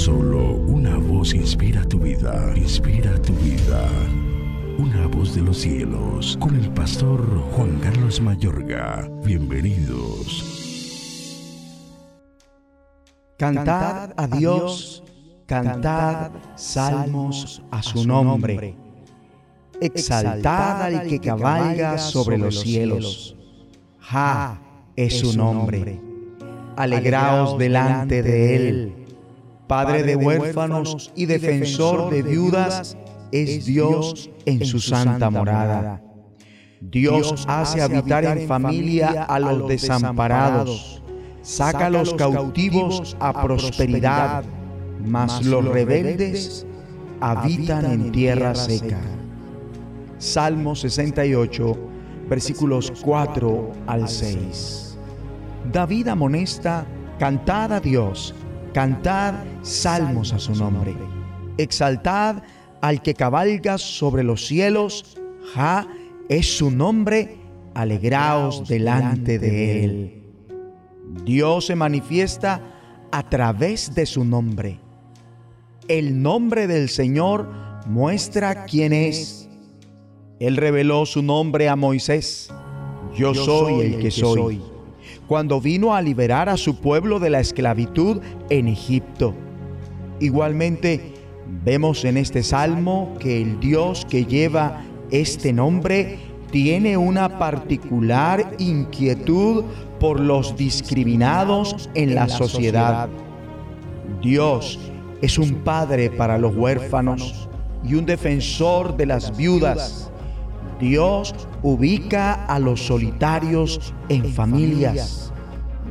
Solo una voz inspira tu vida, inspira tu vida. Una voz de los cielos, con el pastor Juan Carlos Mayorga. Bienvenidos. Cantad a Dios, cantad salmos a su nombre. Exaltad al que cabalga sobre los cielos. Ja es su nombre. Alegraos delante de él Padre de huérfanos y defensor de viudas, es Dios en su santa morada. Dios hace habitar en familia a los desamparados, saca a los cautivos a prosperidad, mas los rebeldes habitan en tierra seca. Salmo 68, versículos 4 al 6. David amonesta, cantad a Dios Cantad salmos a su nombre. Exaltad al que cabalga sobre los cielos. Ja es su nombre. Alegraos delante de él. Dios se manifiesta a través de su nombre. El nombre del Señor muestra quién es. Él reveló su nombre a Moisés. Yo soy el que soy cuando vino a liberar a su pueblo de la esclavitud en Egipto. Igualmente, vemos en este salmo que el Dios que lleva este nombre tiene una particular inquietud por los discriminados en la sociedad. Dios es un padre para los huérfanos y un defensor de las viudas Dios ubica a los solitarios en familias.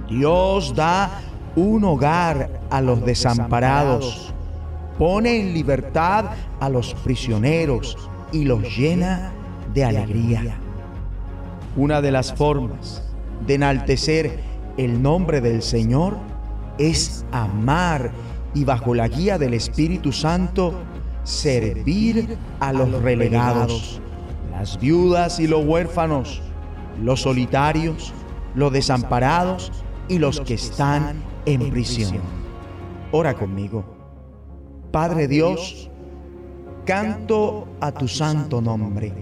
Dios da un hogar a los desamparados. Pone en libertad a los prisioneros y los llena de alegría. Una de las formas de enaltecer el nombre del Señor es amar y bajo la guía del Espíritu Santo servir a los relegados las viudas y los huérfanos, los solitarios, los desamparados y los que están en prisión. Ora conmigo. Padre Dios, canto a tu santo nombre.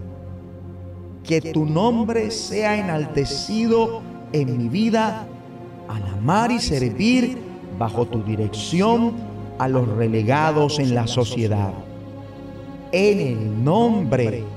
Que tu nombre sea enaltecido en mi vida al amar y servir bajo tu dirección a los relegados en la sociedad. En el nombre